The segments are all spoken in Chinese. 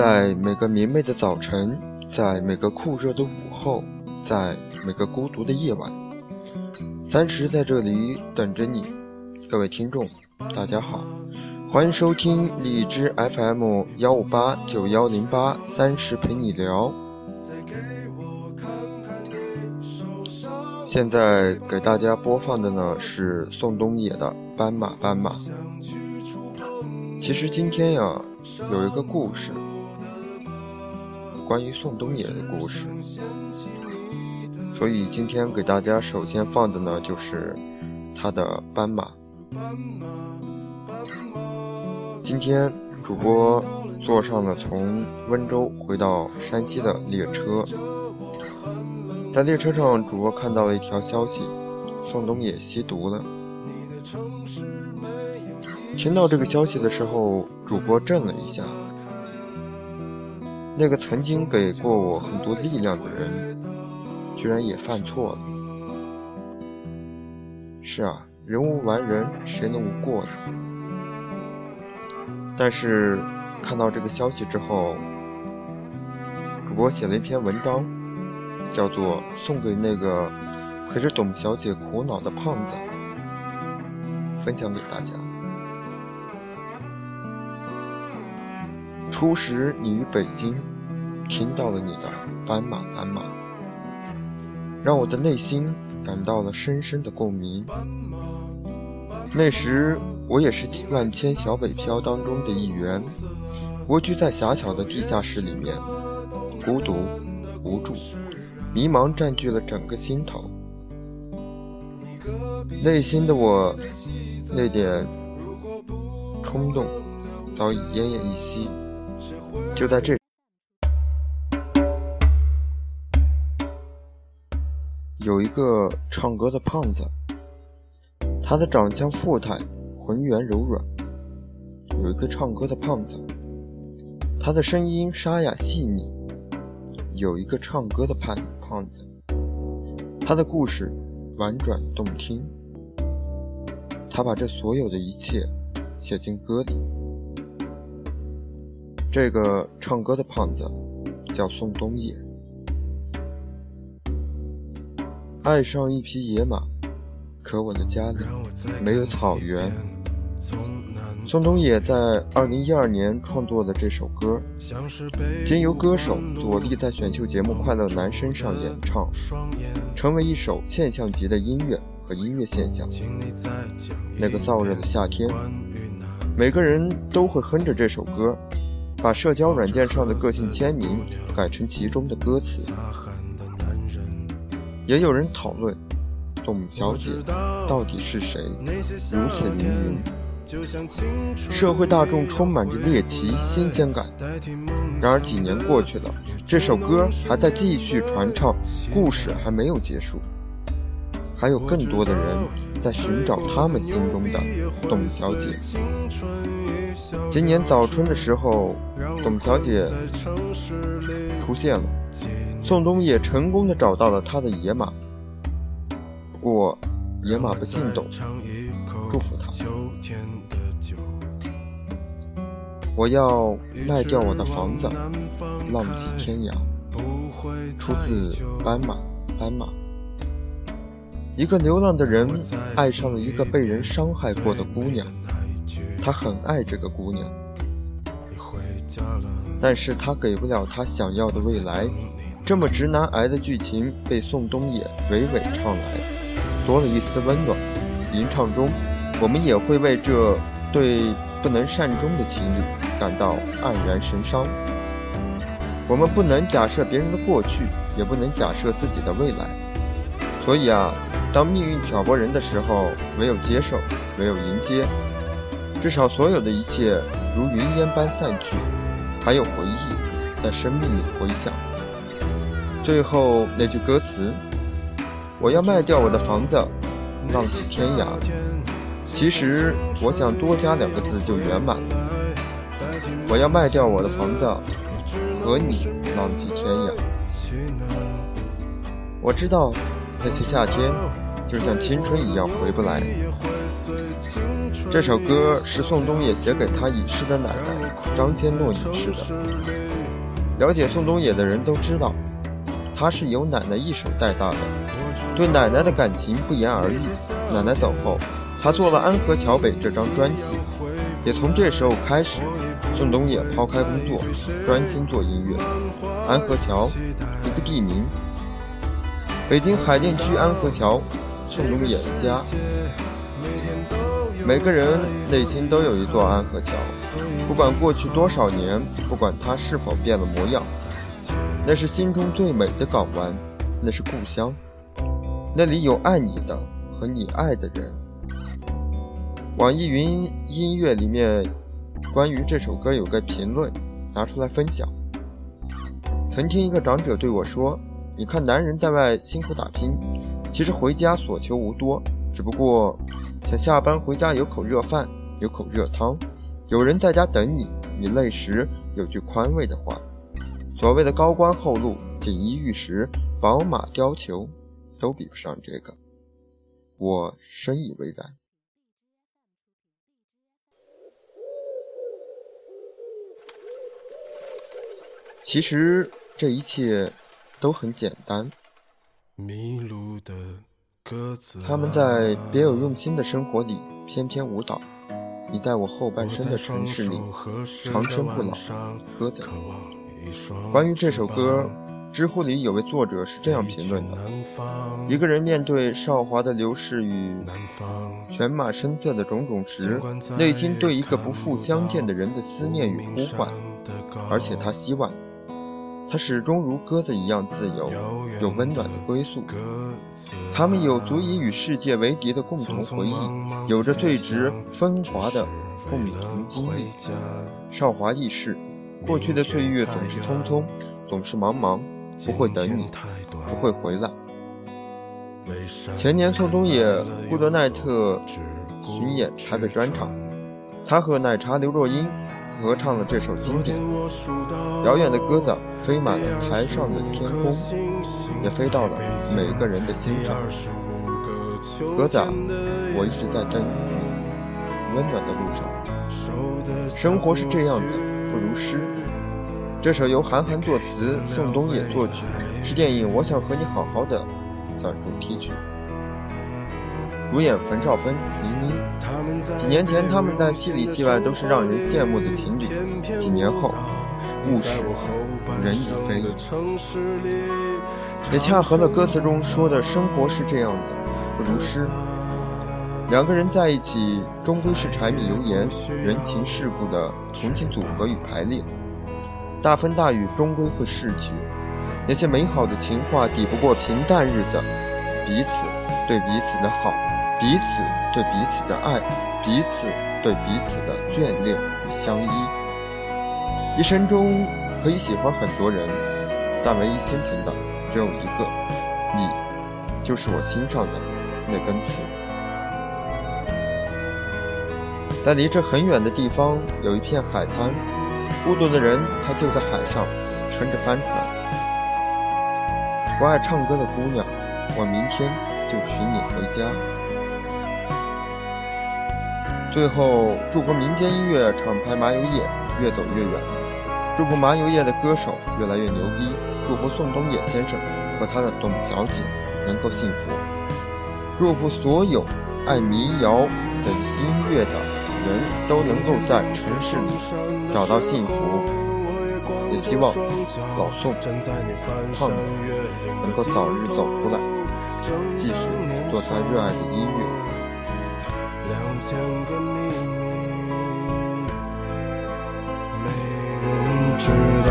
在每个明媚的早晨，在每个酷热的午后，在每个孤独的夜晚，三十在这里等着你。各位听众，大家好，欢迎收听荔枝 FM 幺五八九幺零八，三十陪你聊。现在给大家播放的呢是宋冬野的《斑马斑马》。其实今天呀，有一个故事。关于宋冬野的故事，所以今天给大家首先放的呢就是他的《斑马》。今天主播坐上了从温州回到山西的列车，在列车上，主播看到了一条消息：宋冬野吸毒了。听到这个消息的时候，主播震了一下。那个曾经给过我很多力量的人，居然也犯错了。是啊，人无完人，谁能无过呢？但是看到这个消息之后，主播写了一篇文章，叫做《送给那个陪着董小姐苦恼的胖子》，分享给大家。初时，你于北京听到了你的斑马斑马，让我的内心感到了深深的共鸣。那时，我也是万千小北漂当中的一员，蜗居在狭小的地下室里面，孤独、无助、迷茫占据了整个心头。内心的我，那点冲动早已奄奄一息。就在这，有一个唱歌的胖子，他的长相富态，浑圆柔软。有一个唱歌的胖子，他的声音沙哑细腻。有一个唱歌的胖胖子，他的故事婉转动听。他把这所有的一切写进歌里。这个唱歌的胖子叫宋冬野，爱上一匹野马，可我的家里没有草原。宋冬野在二零一二年创作的这首歌，经由歌手左立在选秀节目《快乐男声》上演唱，成为一首现象级的音乐和音乐现象。那个燥热的夏天，每个人都会哼着这首歌。把社交软件上的个性签名改成其中的歌词，也有人讨论董小姐到底是谁，如此凌云。社会大众充满着猎奇新鲜感。然而几年过去了，这首歌还在继续传唱，故事还没有结束，还有更多的人在寻找他们心中的董小姐。今年早春的时候，董小姐出现了。宋冬野成功的找到了他的野马，不过野马不姓董，祝福他。我要卖掉我的房子，浪迹天涯。出自《斑马斑马》。一个流浪的人爱上了一个被人伤害过的姑娘。他很爱这个姑娘，但是他给不了她想要的未来。这么直男癌的剧情被宋冬野娓娓唱来，多了一丝温暖。吟唱中，我们也会为这对不能善终的情侣感到黯然神伤。我们不能假设别人的过去，也不能假设自己的未来。所以啊，当命运挑拨人的时候，唯有接受，唯有迎接。至少所有的一切如云烟般散去，还有回忆在生命里回响。最后那句歌词：“我要卖掉我的房子，浪迹天涯。”其实我想多加两个字就圆满了。我要卖掉我的房子，和你浪迹天涯。我知道那些夏天就像青春一样回不来。这首歌是宋冬野写给他已逝的奶奶张千诺女士的。了解宋冬野的人都知道，他是由奶奶一手带大的，对奶奶的感情不言而喻。奶奶走后，他做了《安河桥北》这张专辑，也从这时候开始，宋冬野抛开工作，专心做音乐。安河桥，一个地名，北京海淀区安河桥，宋冬野的家。每个人内心都有一座安河桥，不管过去多少年，不管它是否变了模样，那是心中最美的港湾，那是故乡，那里有爱你的和你爱的人。网易云音乐里面关于这首歌有个评论，拿出来分享。曾听一个长者对我说：“你看，男人在外辛苦打拼，其实回家所求无多，只不过想下班回家有口热饭，有口热汤，有人在家等你。你累时有句宽慰的话。所谓的高官厚禄、锦衣玉食、宝马貂裘，都比不上这个。我深以为然。其实。”这一切都很简单。他们在别有用心的生活里翩翩舞蹈。你在我后半生的城市里长生不老，鸽子。关于这首歌，知乎里有位作者是这样评论的：一个人面对韶华的流逝与犬马声色的种种时，内心对一个不复相见的人的思念与呼唤，而且他希望。他始终如鸽子一样自由，有温暖的归宿。他们有足以与世界为敌的共同回忆，有着最值风华的共同经历。韶华易逝，过去的岁月总是匆匆，总是茫茫，不会等你，不会回来。前年宋冬野《布德奈特》巡演台北专场，他和奶茶刘若英。合唱了这首经典，遥远的鸽子飞满了台上的天空，也飞到了每个人的心上。鸽子，我一直在等你，温暖的路上。生活是这样的，不如诗。这首由韩寒作词，宋冬野作曲，是电影《我想和你好好的》的主题曲。主演冯绍峰、林一。几年前，他们在戏里戏外都是让人羡慕的情侣。几年后，物是人已非，也恰合了歌词中说的生活是这样的，不如诗。两个人在一起，终归是柴米油盐、人情世故的重新组合与排列。大风大雨终归会逝去，那些美好的情话抵不过平淡日子。彼此对彼此的好。彼此对彼此的爱，彼此对彼此的眷恋与相依。一生中可以喜欢很多人，但唯一心疼的只有一个，你就是我心上的那根刺。在离这很远的地方，有一片海滩，孤独的人他就在海上撑着帆船。不爱唱歌的姑娘，我明天就娶你回家。最后，祝福民间音乐厂牌麻油叶越走越远，祝福麻油叶的歌手越来越牛逼，祝福宋冬野先生和他的董小姐能够幸福，祝福所有爱民谣的音乐的人都能够在城市里找到幸福，也希望老宋胖子能够早日走出来，继续做他热爱的音乐。两千个秘密，没人知道。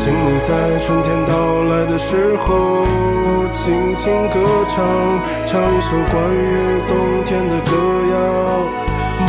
请你在春天到来的时候，轻轻歌唱，唱一首关于冬天的歌谣，慢